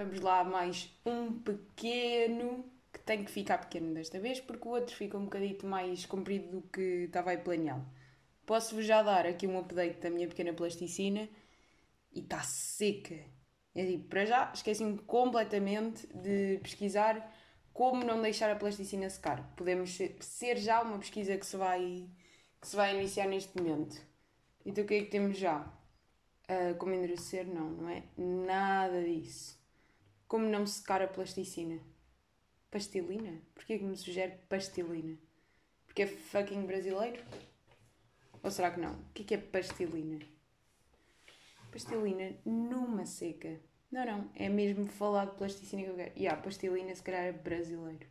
Vamos lá, mais um pequeno que tem que ficar pequeno desta vez, porque o outro fica um bocadito mais comprido do que estava aí planeado. Posso-vos já dar aqui um update da minha pequena plasticina e está seca. Eu digo, para já, esqueci-me completamente de pesquisar como não deixar a plasticina secar. Podemos ser já uma pesquisa que se vai, que se vai iniciar neste momento. Então o que é que temos já? Uh, como endurecer? Não, não é nada disso. Como não secar a plasticina? Pastilina? Porquê que me sugere pastilina? Porque é fucking brasileiro? Ou será que não? O que é, que é pastilina? Pastilina numa seca. Não, não. É mesmo falar de plasticina que eu quero. E yeah, pastilina se calhar é brasileiro.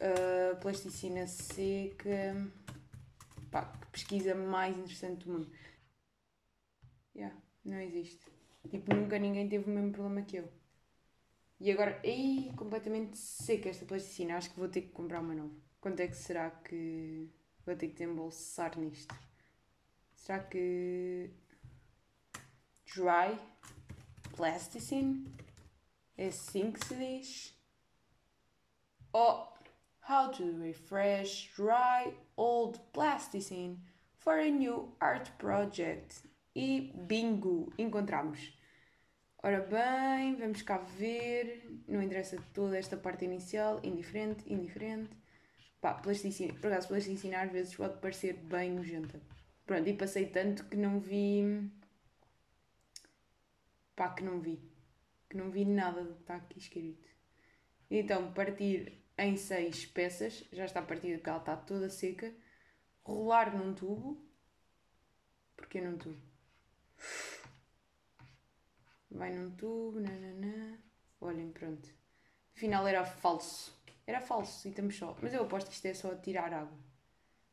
Uh, plasticina seca. Pá, que pesquisa mais interessante do mundo. Yeah, não existe. Tipo, nunca ninguém teve o mesmo problema que eu. E agora, ei, completamente seca esta plasticina. Acho que vou ter que comprar uma nova. Quanto é que será que vou ter que desembolsar nisto? Será que. Dry Plasticine? É assim que se diz? Oh, how to refresh dry old plasticine for a new art project. E bingo! Encontramos. Ora bem, vamos cá ver. Não interessa toda esta parte inicial. Indiferente, indiferente. Pá, plasticina. Por acaso, plasticina às vezes pode parecer bem nojenta. Pronto, e passei tanto que não vi. Pá, que não vi. Que não vi nada do que está aqui escrito. Então, partir em seis peças. Já está partida porque ela está toda seca. Rolar num tubo. Porquê num tubo? Vai num tubo, nananã. Olhem, pronto. Afinal era falso. Era falso, e estamos só. Mas eu aposto que isto é só tirar água.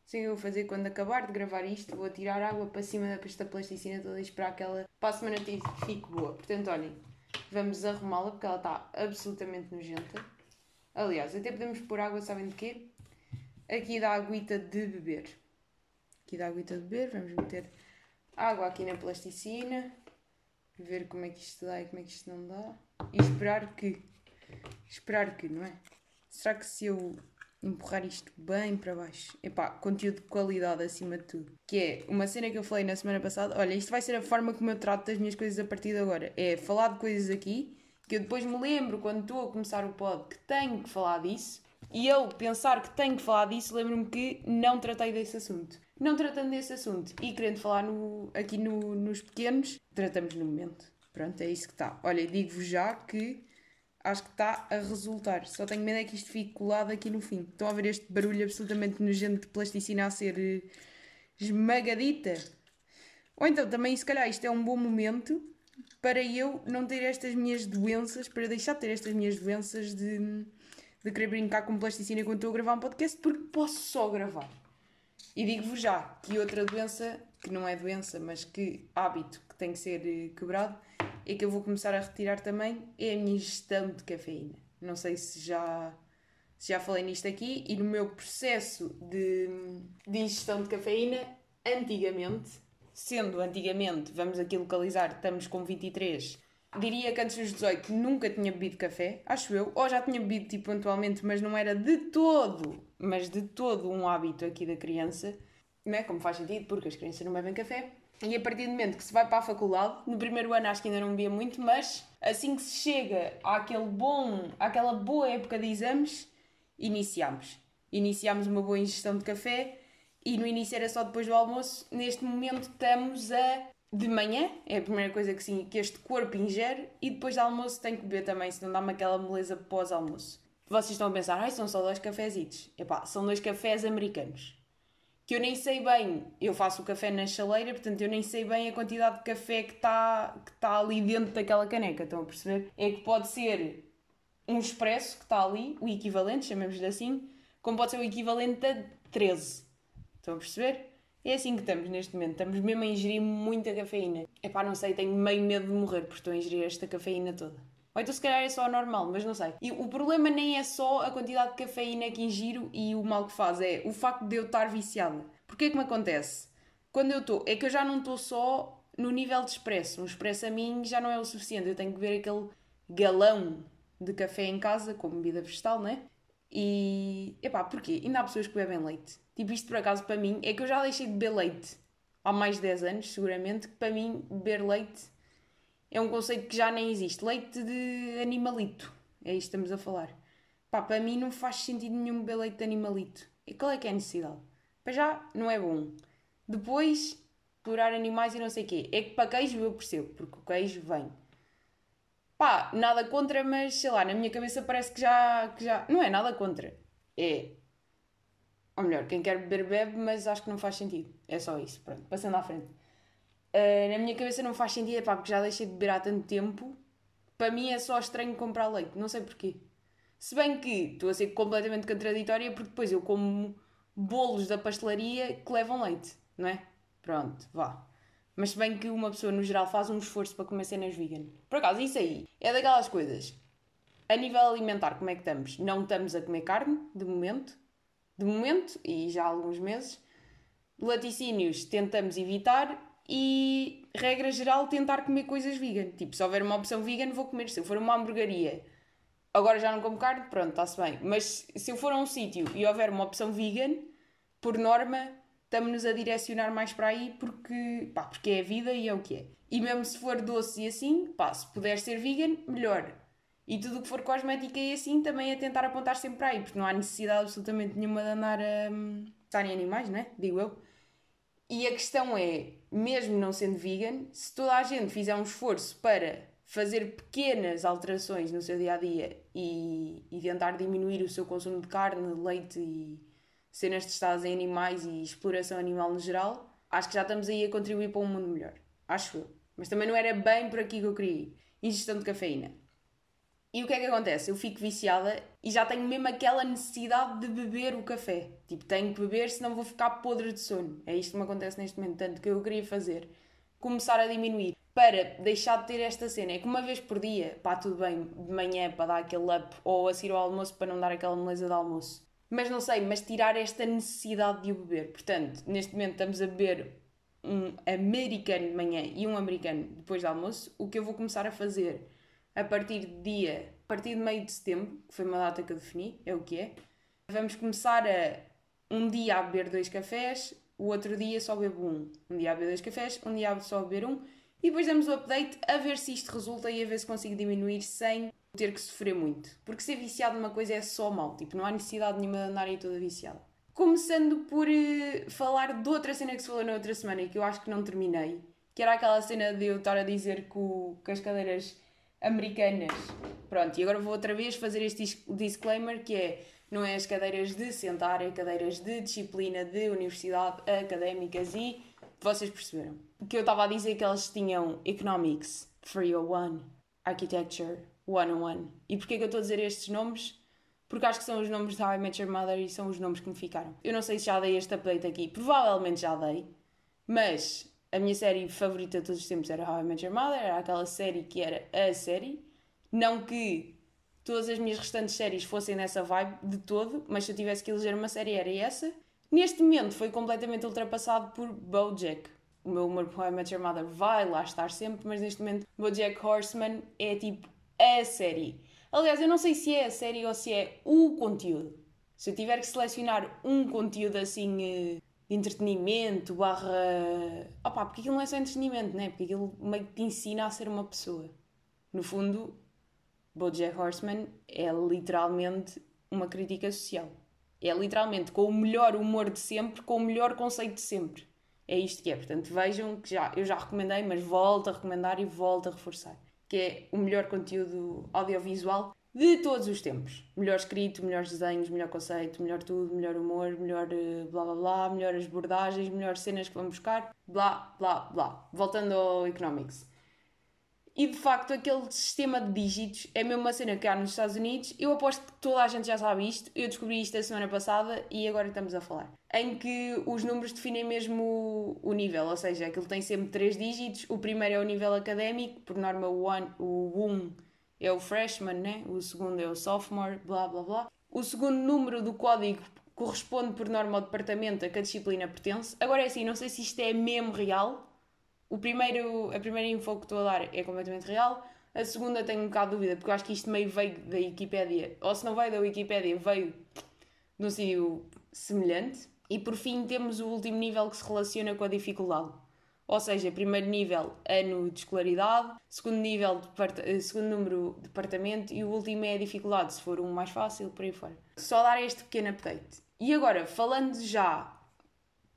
Sei que eu vou fazer quando acabar de gravar isto. Vou tirar água para cima da pasta plasticina toda e esperar que ela para a semana fique boa. Portanto, olhem, vamos arrumá-la porque ela está absolutamente nojenta. Aliás, até podemos pôr água, sabem de quê? Aqui da aguita de beber. Aqui da aguita de beber, vamos meter água aqui na plasticina ver como é que isto dá e como é que isto não dá e esperar que. Esperar que, não é? Será que se eu empurrar isto bem para baixo? Epá, conteúdo de qualidade acima de tudo. Que é uma cena que eu falei na semana passada. Olha, isto vai ser a forma como eu trato das minhas coisas a partir de agora. É falar de coisas aqui que eu depois me lembro quando estou a começar o pod que tenho que falar disso. E eu pensar que tenho que falar disso, lembro-me que não tratei desse assunto. Não tratando desse assunto e querendo falar no, aqui no, nos pequenos, tratamos no momento. Pronto, é isso que está. Olha, digo-vos já que acho que está a resultar. Só tenho medo é que isto fique colado aqui no fim. Estão a ver este barulho absolutamente nojento de plasticina a ser eh, esmagadita? Ou então também, se calhar, isto é um bom momento para eu não ter estas minhas doenças, para deixar de ter estas minhas doenças de, de querer brincar com plasticina quando estou a gravar um podcast, porque posso só gravar. E digo-vos já que outra doença, que não é doença, mas que hábito que tem que ser eh, quebrado, é que eu vou começar a retirar também, é a minha ingestão de cafeína. Não sei se já, se já falei nisto aqui, e no meu processo de, de ingestão de cafeína, antigamente, sendo antigamente, vamos aqui localizar, estamos com 23, diria que antes dos 18 nunca tinha bebido café, acho eu, ou já tinha bebido tipo pontualmente, mas não era de todo mas de todo um hábito aqui da criança, né? como faz sentido, porque as crianças não bebem café. E a partir do momento que se vai para a faculdade, no primeiro ano acho que ainda não bebia muito, mas assim que se chega àquele bom, àquela boa época de exames, iniciamos. Iniciamos uma boa ingestão de café e no início era só depois do almoço. Neste momento estamos a de manhã, é a primeira coisa que, sim, que este corpo ingere, e depois do almoço tem que beber também, senão dá-me aquela beleza pós-almoço. Vocês estão a pensar, ai, são só dois cafezitos. Epá, são dois cafés americanos. Que eu nem sei bem, eu faço o café na chaleira, portanto eu nem sei bem a quantidade de café que está que tá ali dentro daquela caneca, estão a perceber? É que pode ser um expresso que está ali, o equivalente, chamemos-lhe assim, como pode ser o equivalente a 13. Estão a perceber? É assim que estamos neste momento, estamos mesmo a ingerir muita cafeína. Epá, não sei, tenho meio medo de morrer porque estou a ingerir esta cafeína toda. Ou então se calhar é só normal, mas não sei. E o problema nem é só a quantidade de cafeína que ingiro e o mal que faz, é o facto de eu estar viciada. Porquê é que me acontece? Quando eu estou, é que eu já não estou só no nível de expresso. Um expresso a mim já não é o suficiente, eu tenho que ver aquele galão de café em casa, como bebida vegetal, né? E, epá, porquê? Ainda há pessoas que bebem leite. Tipo, isto por acaso para mim, é que eu já deixei de beber leite há mais de 10 anos, seguramente, que para mim beber leite é um conceito que já nem existe. Leite de animalito, é isto que estamos a falar. Pá, para mim não faz sentido nenhum beber leite de animalito. E qual é que é a necessidade? Para já, não é bom. Depois, explorar animais e não sei o quê. É que para queijo eu percebo, porque o queijo vem. Pá, nada contra, mas sei lá, na minha cabeça parece que já. Que já... Não é nada contra. É. Ou melhor, quem quer beber, bebe, mas acho que não faz sentido. É só isso. Pronto, passando à frente. Uh, na minha cabeça não faz sentido, é pá, porque já deixei de beber há tanto tempo. Para mim é só estranho comprar leite, não sei porquê. Se bem que estou a ser completamente contraditória, porque depois eu como bolos da pastelaria que levam leite, não é? Pronto, vá. Mas se bem que uma pessoa no geral faz um esforço para comer cenas vegan. Por acaso, isso aí é daquelas coisas. A nível alimentar, como é que estamos? Não estamos a comer carne, de momento. De momento, e já há alguns meses. Laticínios tentamos evitar e, regra geral, tentar comer coisas vegan. Tipo, se houver uma opção vegan, vou comer. Se eu for uma hamburgueria, agora já não como carne, pronto, está-se bem. Mas se eu for a um sítio e houver uma opção vegan, por norma, estamos-nos a direcionar mais para aí porque, pá, porque é a vida e é o que é. E mesmo se for doce e assim, pá, se puder ser vegan, melhor. E tudo o que for cosmética e assim, também é tentar apontar sempre para aí, porque não há necessidade absolutamente nenhuma de andar a um, estar em animais, né? Digo eu. E a questão é, mesmo não sendo vegan, se toda a gente fizer um esforço para fazer pequenas alterações no seu dia a dia e, e tentar diminuir o seu consumo de carne, leite e cenas testadas em animais e exploração animal no geral, acho que já estamos aí a contribuir para um mundo melhor. Acho eu. Mas também não era bem por aqui que eu queria ir. Ingestão de cafeína. E o que é que acontece? Eu fico viciada e já tenho mesmo aquela necessidade de beber o café. Tipo, tenho que beber, senão vou ficar podre de sono. É isto que me acontece neste momento. Tanto que eu queria fazer. Começar a diminuir. Para deixar de ter esta cena. É que uma vez por dia, pá, tudo bem, de manhã para dar aquele up, ou a seguir ao almoço para não dar aquela moleza de almoço. Mas não sei, mas tirar esta necessidade de o beber. Portanto, neste momento estamos a beber um americano de manhã e um americano depois do almoço. O que eu vou começar a fazer a partir de dia, a partir de meio de setembro, que foi uma data que eu defini, é o que é. Vamos começar a um dia a beber dois cafés, o outro dia só bebo um. Um dia a beber dois cafés, um dia a só beber um. E depois damos o update a ver se isto resulta e a ver se consigo diminuir sem ter que sofrer muito. Porque ser viciado numa coisa é só mal. Tipo, não há necessidade nenhuma de andar aí toda viciada. Começando por uh, falar de outra cena que se falou na outra semana e que eu acho que não terminei. Que era aquela cena de eu estar a dizer que, o, que as cadeiras americanas. Pronto, e agora vou outra vez fazer este disclaimer que é não é as cadeiras de sentar, é cadeiras de disciplina de universidade académicas e vocês perceberam. Que eu estava a dizer que elas tinham Economics 301, Architecture 101. E porquê que eu estou a dizer estes nomes? Porque acho que são os nomes de How I Met Your Mother e são os nomes que me ficaram. Eu não sei se já dei este update aqui, provavelmente já dei, mas a minha série favorita de todos os tempos era How I Met Your Mother, era aquela série que era a série. Não que todas as minhas restantes séries fossem nessa vibe de todo, mas se eu tivesse que eleger uma série era essa. Neste momento foi completamente ultrapassado por BoJack. O meu humor por How I Met Your Mother vai lá estar sempre, mas neste momento BoJack Horseman é tipo a série. Aliás, eu não sei se é a série ou se é o conteúdo. Se eu tiver que selecionar um conteúdo assim eh, de entretenimento, barra. Opá, porque aquilo não é só entretenimento, né? Porque aquilo meio que te ensina a ser uma pessoa. No fundo, Bojack Horseman é literalmente uma crítica social. É literalmente com o melhor humor de sempre, com o melhor conceito de sempre. É isto que é. Portanto, vejam que já, eu já recomendei, mas volto a recomendar e volto a reforçar. Que é o melhor conteúdo audiovisual de todos os tempos. Melhor escrito, melhores desenhos, melhor conceito, melhor tudo, melhor humor, melhor uh, blá blá blá, melhores abordagens, melhores cenas que vão buscar, blá blá blá. Voltando ao Economics. E de facto, aquele sistema de dígitos é mesmo uma cena que há nos Estados Unidos. Eu aposto que toda a gente já sabe isto. Eu descobri isto a semana passada e agora estamos a falar. Em que os números definem mesmo o nível, ou seja, aquilo tem sempre três dígitos. O primeiro é o nível académico, por norma o 1 o um é o freshman, né? o segundo é o sophomore, blá blá blá. O segundo número do código corresponde por norma ao departamento a que a disciplina pertence. Agora é assim, não sei se isto é mesmo real. O primeiro, a primeira info que estou a dar é completamente real. A segunda tenho um bocado de dúvida, porque eu acho que isto meio veio da Wikipédia, ou se não veio da Wikipédia, veio de um sítio semelhante. E por fim temos o último nível que se relaciona com a dificuldade. Ou seja, primeiro nível, ano de escolaridade, segundo nível, eh, segundo número, de departamento e o último é a dificuldade, se for um mais fácil, por aí fora. Só dar este pequeno update. E agora, falando já,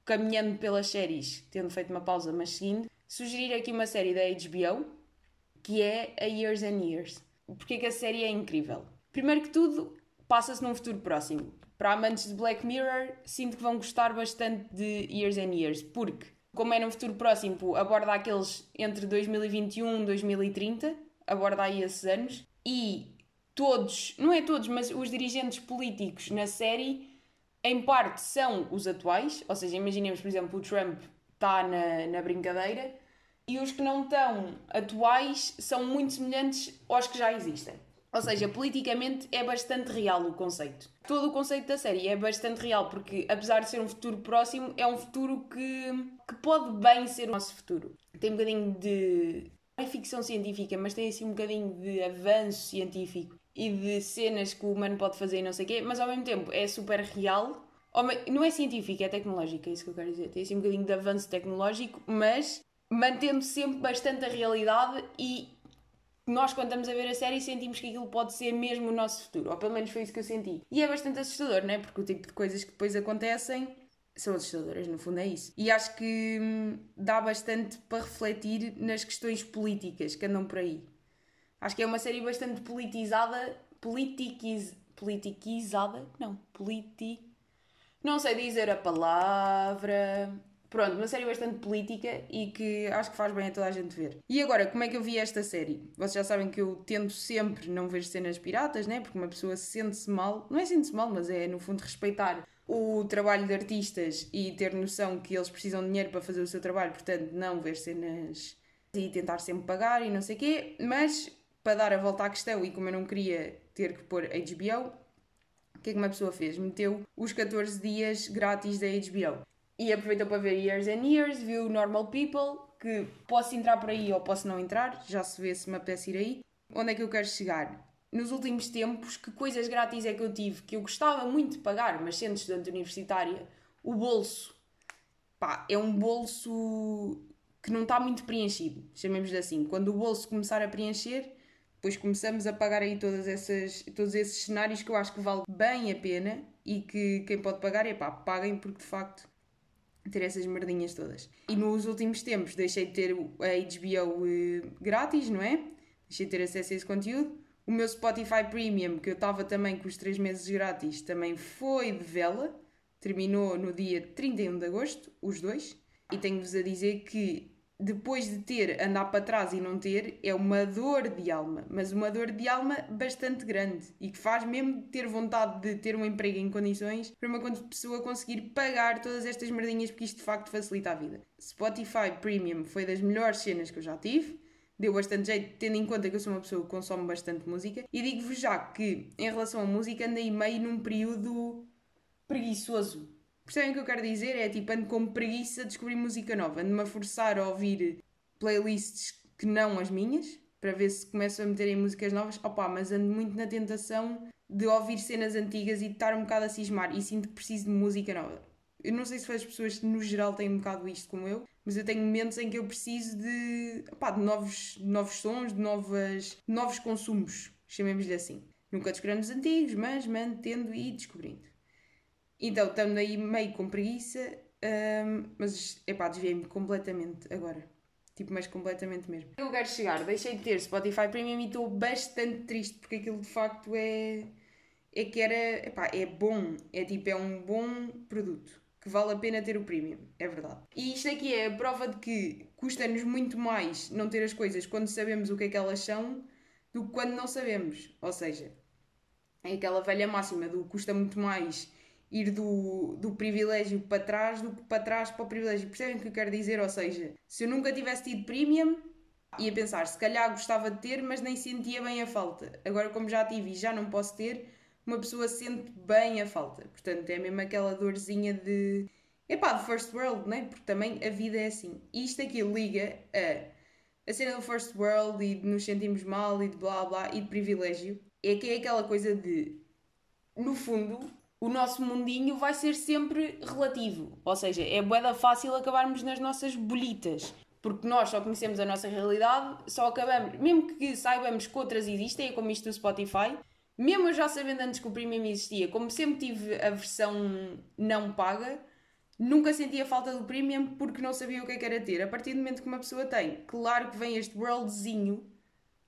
caminhando pelas séries, tendo feito uma pausa, mas seguindo, sugerir aqui uma série da HBO, que é a Years and Years. Porque é que a série é incrível? Primeiro que tudo, passa-se num futuro próximo. Para amantes de Black Mirror, sinto que vão gostar bastante de Years and Years, porque como é no futuro próximo, aborda aqueles entre 2021 e 2030, aborda aí esses anos, e todos, não é todos, mas os dirigentes políticos na série, em parte são os atuais, ou seja, imaginemos, por exemplo, o Trump está na, na brincadeira, e os que não estão atuais são muito semelhantes aos que já existem. Ou seja, politicamente é bastante real o conceito. Todo o conceito da série é bastante real, porque apesar de ser um futuro próximo, é um futuro que, que pode bem ser o nosso futuro. Tem um bocadinho de. Não é ficção científica, mas tem assim um bocadinho de avanço científico e de cenas que o humano pode fazer e não sei o quê, mas ao mesmo tempo é super real. Não é científica, é tecnológica, é isso que eu quero dizer. Tem assim um bocadinho de avanço tecnológico, mas mantendo sempre bastante a realidade e nós, quando estamos a ver a série, sentimos que aquilo pode ser mesmo o nosso futuro. Ou pelo menos foi isso que eu senti. E é bastante assustador, não é? Porque o tipo de coisas que depois acontecem são assustadoras, no fundo é isso. E acho que hum, dá bastante para refletir nas questões políticas que andam por aí. Acho que é uma série bastante politizada, politiquiz, politiquizada, não, politi... Não sei dizer a palavra... Pronto, uma série bastante política e que acho que faz bem a toda a gente ver. E agora, como é que eu vi esta série? Vocês já sabem que eu tento sempre não ver cenas piratas, né? Porque uma pessoa sente-se mal, não é sente-se mal, mas é no fundo respeitar o trabalho de artistas e ter noção que eles precisam de dinheiro para fazer o seu trabalho, portanto, não ver cenas e tentar sempre pagar e não sei o quê. Mas, para dar a volta à questão, e como eu não queria ter que pôr HBO, o que é que uma pessoa fez? Meteu os 14 dias grátis da HBO e aproveitou para ver Years and Years, viu Normal People, que posso entrar por aí ou posso não entrar, já se vê se me apetece ir aí. Onde é que eu quero chegar? Nos últimos tempos, que coisas grátis é que eu tive que eu gostava muito de pagar, mas sendo estudante universitária, o bolso, pá, é um bolso que não está muito preenchido, chamemos-lhe assim. Quando o bolso começar a preencher, depois começamos a pagar aí todas essas, todos esses cenários que eu acho que vale bem a pena e que quem pode pagar é pá, paguem porque de facto ter essas merdinhas todas. E nos últimos tempos deixei de ter a HBO eh, grátis, não é? Deixei de ter acesso a esse conteúdo. O meu Spotify Premium, que eu estava também com os 3 meses grátis, também foi de vela. Terminou no dia 31 de agosto, os dois. E tenho-vos a dizer que depois de ter, andar para trás e não ter, é uma dor de alma, mas uma dor de alma bastante grande e que faz mesmo ter vontade de ter um emprego em condições para uma pessoa conseguir pagar todas estas merdinhas, porque isto de facto facilita a vida. Spotify Premium foi das melhores cenas que eu já tive. Deu bastante jeito, tendo em conta que eu sou uma pessoa que consome bastante música. E digo-vos já que, em relação à música, andei meio num período preguiçoso Percebem o que eu quero dizer? É tipo, ando com preguiça de descobrir música nova, ando-me a forçar a ouvir playlists que não as minhas, para ver se começo a meter em músicas novas. Opa, mas ando muito na tentação de ouvir cenas antigas e de estar um bocado a cismar e sinto que preciso de música nova. Eu não sei se as pessoas no geral têm um bocado isto como eu, mas eu tenho momentos em que eu preciso de, opa, de novos, novos sons, de novas, novos consumos, chamemos-lhe assim. Nunca descobrimos antigos, mas mantendo e descobrindo. Então, estando aí meio com preguiça, um, mas, epá, desviei-me completamente agora. Tipo, mas completamente mesmo. Eu quero chegar, deixei de ter Spotify Premium e estou bastante triste porque aquilo de facto é. É que era. Epá, é bom. É tipo, é um bom produto. Que vale a pena ter o Premium. É verdade. E isto aqui é a prova de que custa-nos muito mais não ter as coisas quando sabemos o que é que elas são do que quando não sabemos. Ou seja, é aquela velha máxima do custa muito mais ir do, do privilégio para trás do que para trás para o privilégio. Percebem o que eu quero dizer? Ou seja, se eu nunca tivesse tido premium, ia pensar, se calhar gostava de ter, mas nem sentia bem a falta. Agora, como já tive e já não posso ter, uma pessoa sente bem a falta. Portanto, é mesmo aquela dorzinha de. Epá, de first world, né? Porque também a vida é assim. E isto aqui liga a a cena do first world e de nos sentirmos mal e de blá blá e de privilégio é que é aquela coisa de, no fundo, o nosso mundinho vai ser sempre relativo. Ou seja, é boeda fácil acabarmos nas nossas bolitas. Porque nós só conhecemos a nossa realidade, só acabamos, mesmo que saibamos que outras existem, é como isto do Spotify, mesmo eu já sabendo antes que o Premium existia, como sempre tive a versão não paga, nunca sentia falta do Premium porque não sabia o que, é que era ter. A partir do momento que uma pessoa tem, claro que vem este worldzinho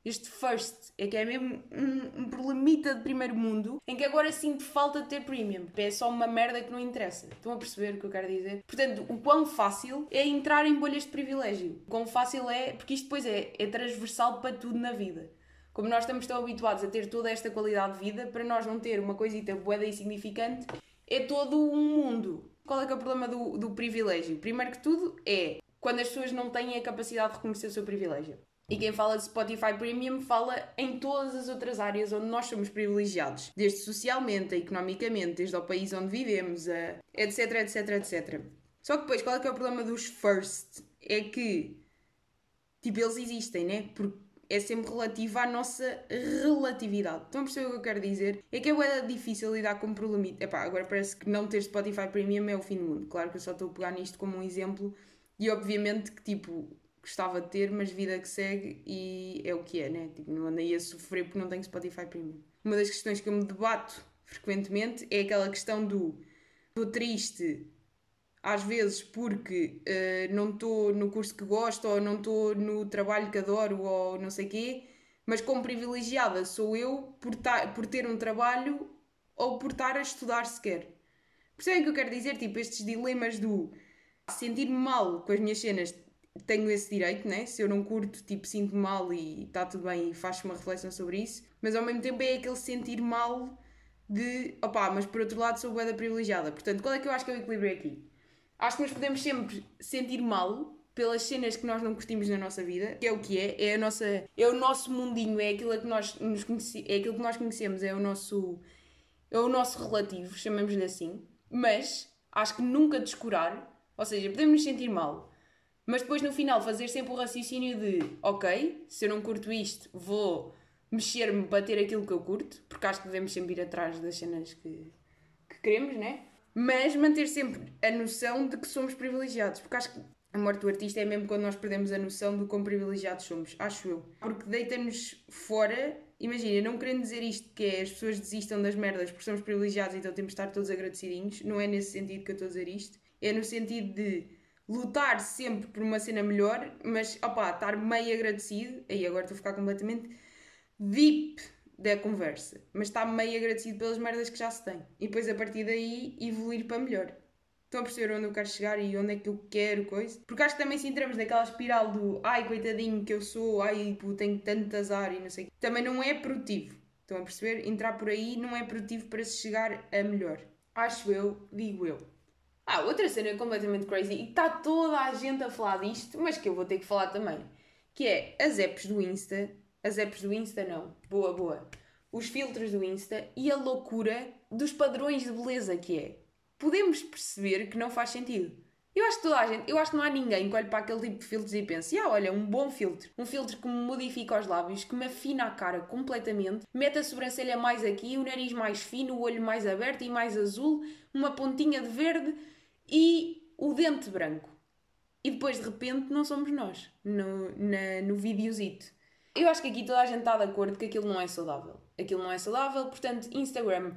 este first é que é mesmo um, um problemita de primeiro mundo em que agora sinto falta de ter premium. É só uma merda que não interessa. Estão a perceber o que eu quero dizer? Portanto, o quão fácil é entrar em bolhas de privilégio. O quão fácil é, porque isto depois é, é transversal para tudo na vida. Como nós estamos tão habituados a ter toda esta qualidade de vida, para nós não ter uma coisita boeda insignificante, é todo um mundo. Qual é que é o problema do, do privilégio? Primeiro que tudo é quando as pessoas não têm a capacidade de reconhecer o seu privilégio. E quem fala de Spotify Premium fala em todas as outras áreas onde nós somos privilegiados, desde socialmente, economicamente, desde o país onde vivemos, a etc, etc, etc. Só que depois, qual é que é o problema dos first? É que, tipo, eles existem, né? Porque é sempre relativo à nossa relatividade. Estão a perceber o que eu quero dizer? É que é difícil lidar com um problema. Epá, agora parece que não ter Spotify Premium é o fim do mundo. Claro que eu só estou a pegar nisto como um exemplo e obviamente que, tipo, gostava de ter, mas vida que segue e é o que é, né? Tipo, não andei a sofrer porque não tenho Spotify Premium. Uma das questões que eu me debato frequentemente é aquela questão do estou triste às vezes porque uh, não estou no curso que gosto ou não estou no trabalho que adoro ou não sei quê, mas como privilegiada sou eu por, por ter um trabalho ou por estar a estudar sequer. Percebem o que eu quero dizer? Tipo, estes dilemas do sentir-me mal com as minhas cenas tenho esse direito, né? Se eu não curto, tipo, sinto mal e está tudo bem e faço uma reflexão sobre isso, mas ao mesmo tempo é aquele sentir mal de opá, mas por outro lado sou boeda privilegiada. Portanto, qual é que eu acho que é o equilíbrio aqui? Acho que nós podemos sempre sentir mal pelas cenas que nós não curtimos na nossa vida, que é o que é, é a nossa, é o nosso mundinho, é aquilo que nós nos é aquilo que nós conhecemos, é o nosso é o nosso relativo, chamemos-lhe assim. Mas acho que nunca descurar, ou seja, podemos nos sentir mal, mas depois no final fazer sempre o raciocínio de ok, se eu não curto isto, vou mexer-me para ter aquilo que eu curto, porque acho que devemos sempre ir atrás das cenas que, que queremos, né? Mas manter sempre a noção de que somos privilegiados, porque acho que a morte do artista é mesmo quando nós perdemos a noção do quão privilegiados somos, acho eu. Porque deita-nos fora, imagina, não querendo dizer isto que é as pessoas desistam das merdas porque somos privilegiados então temos de estar todos agradecidinhos, não é nesse sentido que eu estou a dizer isto, é no sentido de lutar sempre por uma cena melhor, mas opá, estar meio agradecido, aí agora estou a ficar completamente deep da conversa, mas estar meio agradecido pelas merdas que já se tem e depois a partir daí evoluir para melhor. Estão a perceber onde eu quero chegar e onde é que eu quero coisa? Porque acho que também se entramos naquela espiral do ai coitadinho que eu sou, ai pô, tenho tanto azar e não sei também não é produtivo. Estão a perceber? Entrar por aí não é produtivo para se chegar a melhor. Acho eu, digo eu. Ah, outra cena completamente crazy e está toda a gente a falar disto, mas que eu vou ter que falar também, que é as apps do Insta, as apps do Insta não, boa, boa, os filtros do Insta e a loucura dos padrões de beleza que é. Podemos perceber que não faz sentido. Eu acho que toda a gente, eu acho que não há ninguém que olhe para aquele tipo de filtros e pense, ah, olha, um bom filtro. Um filtro que me modifica os lábios, que me afina a cara completamente, mete a sobrancelha mais aqui, o nariz mais fino, o olho mais aberto e mais azul, uma pontinha de verde e o dente branco. E depois, de repente, não somos nós no, na, no videozito. Eu acho que aqui toda a gente está de acordo que aquilo não é saudável. Aquilo não é saudável, portanto, Instagram,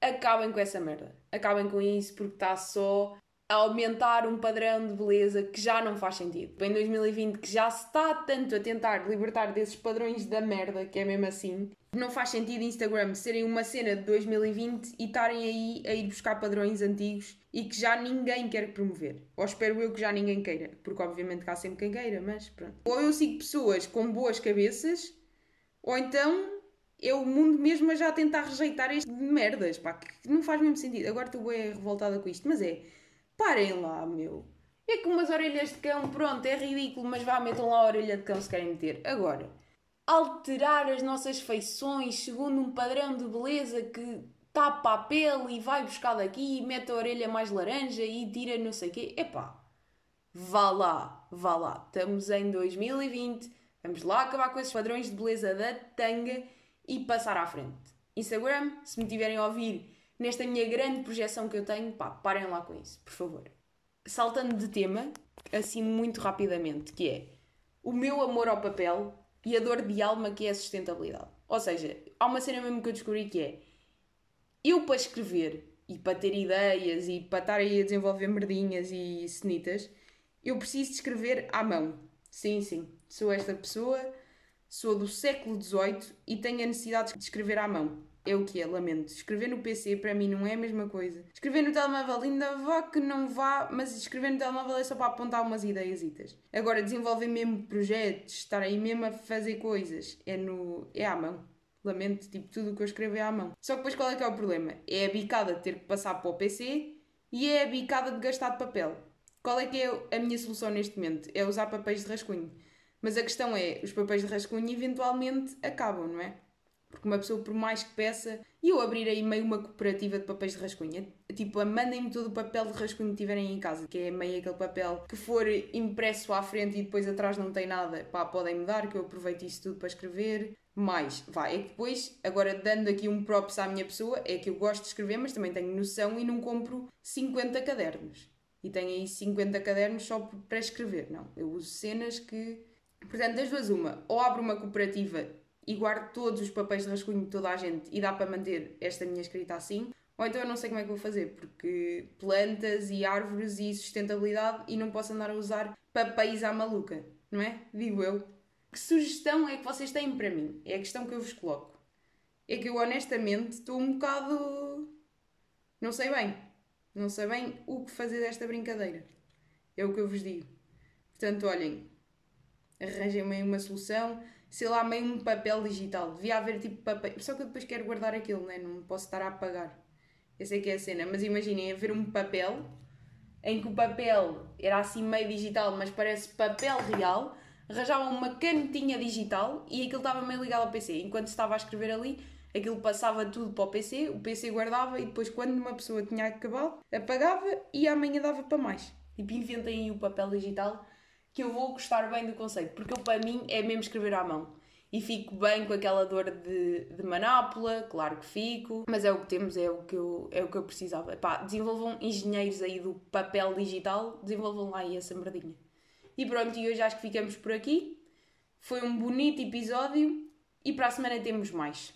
acabem com essa merda. Acabem com isso porque está só a aumentar um padrão de beleza que já não faz sentido. Em 2020, que já se está tanto a tentar libertar desses padrões da merda, que é mesmo assim, não faz sentido Instagram serem uma cena de 2020 e estarem aí a ir buscar padrões antigos e que já ninguém quer promover. Ou espero eu que já ninguém queira, porque obviamente cá sempre quem queira, mas pronto. Ou eu sigo pessoas com boas cabeças, ou então é o mundo mesmo a já tentar rejeitar este de merdas, pá, que não faz mesmo sentido. Agora estou bem revoltada com isto, mas é, parem lá, meu. É que umas orelhas de cão, pronto, é ridículo, mas vá, metam lá a orelha de cão se querem meter. Agora, alterar as nossas feições segundo um padrão de beleza que tapa a pele e vai buscar daqui e mete a orelha mais laranja e tira não sei o quê. Epá, vá lá, vá lá. Estamos em 2020, vamos lá acabar com esses padrões de beleza da tanga e passar à frente. Instagram, se me tiverem a ouvir nesta minha grande projeção que eu tenho, pá, parem lá com isso, por favor. Saltando de tema, assim muito rapidamente, que é o meu amor ao papel e a dor de alma que é a sustentabilidade. Ou seja, há uma cena mesmo que eu descobri que é eu para escrever e para ter ideias e para estar aí a desenvolver merdinhas e cenitas, eu preciso de escrever à mão. Sim, sim, sou esta pessoa, sou do século XVIII e tenho a necessidade de escrever à mão. É o que é, lamento. Escrever no PC para mim não é a mesma coisa. Escrever no telemóvel ainda vá que não vá, mas escrever no telemóvel é só para apontar umas ideias. Agora, desenvolver mesmo projetos, estar aí mesmo a fazer coisas, é, no, é à mão. Lamento, tipo, tudo o que eu escrevo é à mão. Só que depois qual é que é o problema? É a bicada de ter que passar para o PC e é a bicada de gastar de papel. Qual é que é a minha solução neste momento? É usar papéis de rascunho. Mas a questão é, os papéis de rascunho eventualmente acabam, não é? Porque uma pessoa, por mais que peça, e eu abrir aí meio uma cooperativa de papéis de rascunho, tipo, mandem-me todo o papel de rascunho que tiverem em casa, que é meio aquele papel que for impresso à frente e depois atrás não tem nada, pá, podem me dar, que eu aproveito isso tudo para escrever. Mais, vai, é que depois, agora dando aqui um props à minha pessoa, é que eu gosto de escrever, mas também tenho noção e não compro 50 cadernos. E tenho aí 50 cadernos só para escrever, não. Eu uso cenas que. Portanto, das duas, uma, ou abro uma cooperativa e guardo todos os papéis de rascunho de toda a gente e dá para manter esta minha escrita assim, ou então eu não sei como é que vou fazer, porque plantas e árvores e sustentabilidade e não posso andar a usar papéis à maluca, não é? Digo eu. Que sugestão é que vocês têm para mim? É a questão que eu vos coloco. É que eu honestamente estou um bocado. Não sei bem. Não sei bem o que fazer desta brincadeira. É o que eu vos digo. Portanto, olhem, arranjem-me uma solução sei lá, meio um papel digital. Devia haver tipo papel. Só que eu depois quero guardar aquilo, né? não posso estar a apagar. Essa é que é a cena. Mas imaginem haver um papel em que o papel era assim meio digital, mas parece papel real. Arranjavam uma canetinha digital e aquilo estava meio ligado ao PC. Enquanto estava a escrever ali, aquilo passava tudo para o PC, o PC guardava e depois, quando uma pessoa tinha acabado, apagava e amanhã dava para mais. Tipo, inventem aí o papel digital que eu vou gostar bem do conceito, porque eu, para mim é mesmo escrever à mão. E fico bem com aquela dor de, de manápula, claro que fico, mas é o que temos, é o que eu, é o que eu precisava. Desenvolvam engenheiros aí do papel digital, desenvolvam lá aí essa merdinha. E pronto, e hoje acho que ficamos por aqui. Foi um bonito episódio e para a semana temos mais.